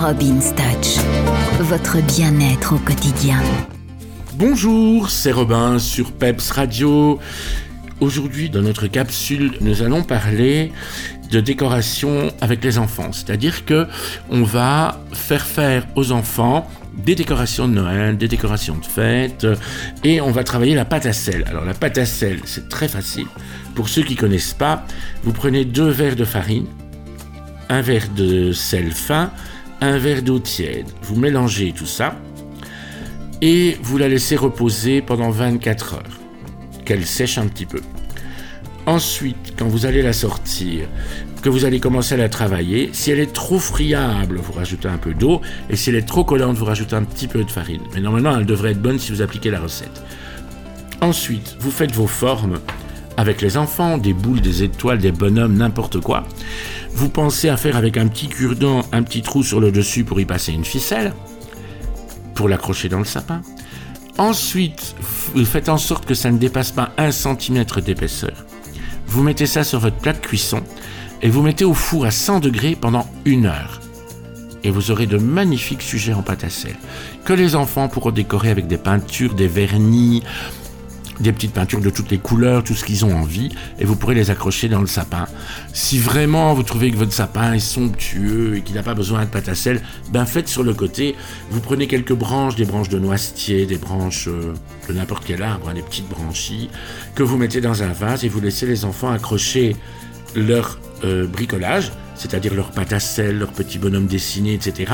Robin Touch, votre bien-être au quotidien. Bonjour, c'est Robin sur Peps Radio. Aujourd'hui, dans notre capsule, nous allons parler de décoration avec les enfants. C'est-à-dire que on va faire faire aux enfants des décorations de Noël, des décorations de fête, et on va travailler la pâte à sel. Alors la pâte à sel, c'est très facile. Pour ceux qui connaissent pas, vous prenez deux verres de farine, un verre de sel fin, un verre d'eau tiède. Vous mélangez tout ça et vous la laissez reposer pendant 24 heures, qu'elle sèche un petit peu. Ensuite, quand vous allez la sortir, que vous allez commencer à la travailler, si elle est trop friable, vous rajoutez un peu d'eau, et si elle est trop collante, vous rajoutez un petit peu de farine. Mais normalement, elle devrait être bonne si vous appliquez la recette. Ensuite, vous faites vos formes avec les enfants, des boules, des étoiles, des bonhommes, n'importe quoi. Vous pensez à faire avec un petit cure-dent un petit trou sur le dessus pour y passer une ficelle, pour l'accrocher dans le sapin. Ensuite, vous faites en sorte que ça ne dépasse pas un centimètre d'épaisseur. Vous mettez ça sur votre plat de cuisson et vous mettez au four à 100 degrés pendant une heure. Et vous aurez de magnifiques sujets en pâte à sel que les enfants pourront décorer avec des peintures, des vernis, des petites peintures de toutes les couleurs, tout ce qu'ils ont envie, et vous pourrez les accrocher dans le sapin. Si vraiment vous trouvez que votre sapin est somptueux et qu'il n'a pas besoin de pâte à sel, ben faites sur le côté, vous prenez quelques branches, des branches de noisetier, des branches euh, de n'importe quel arbre, hein, des petites branchies, que vous mettez dans un vase et vous laissez les enfants accrocher leur euh, bricolage, c'est-à-dire leur pâte à sel, leur petit bonhomme dessiné, etc.,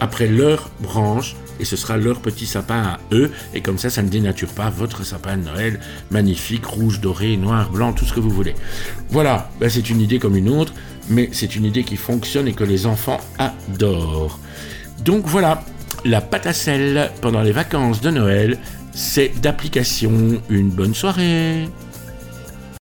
après leurs branches et ce sera leur petit sapin à eux, et comme ça, ça ne dénature pas votre sapin de Noël, magnifique, rouge, doré, noir, blanc, tout ce que vous voulez. Voilà, ben, c'est une idée comme une autre, mais c'est une idée qui fonctionne et que les enfants adorent. Donc voilà, la pâte pendant les vacances de Noël, c'est d'application. Une bonne soirée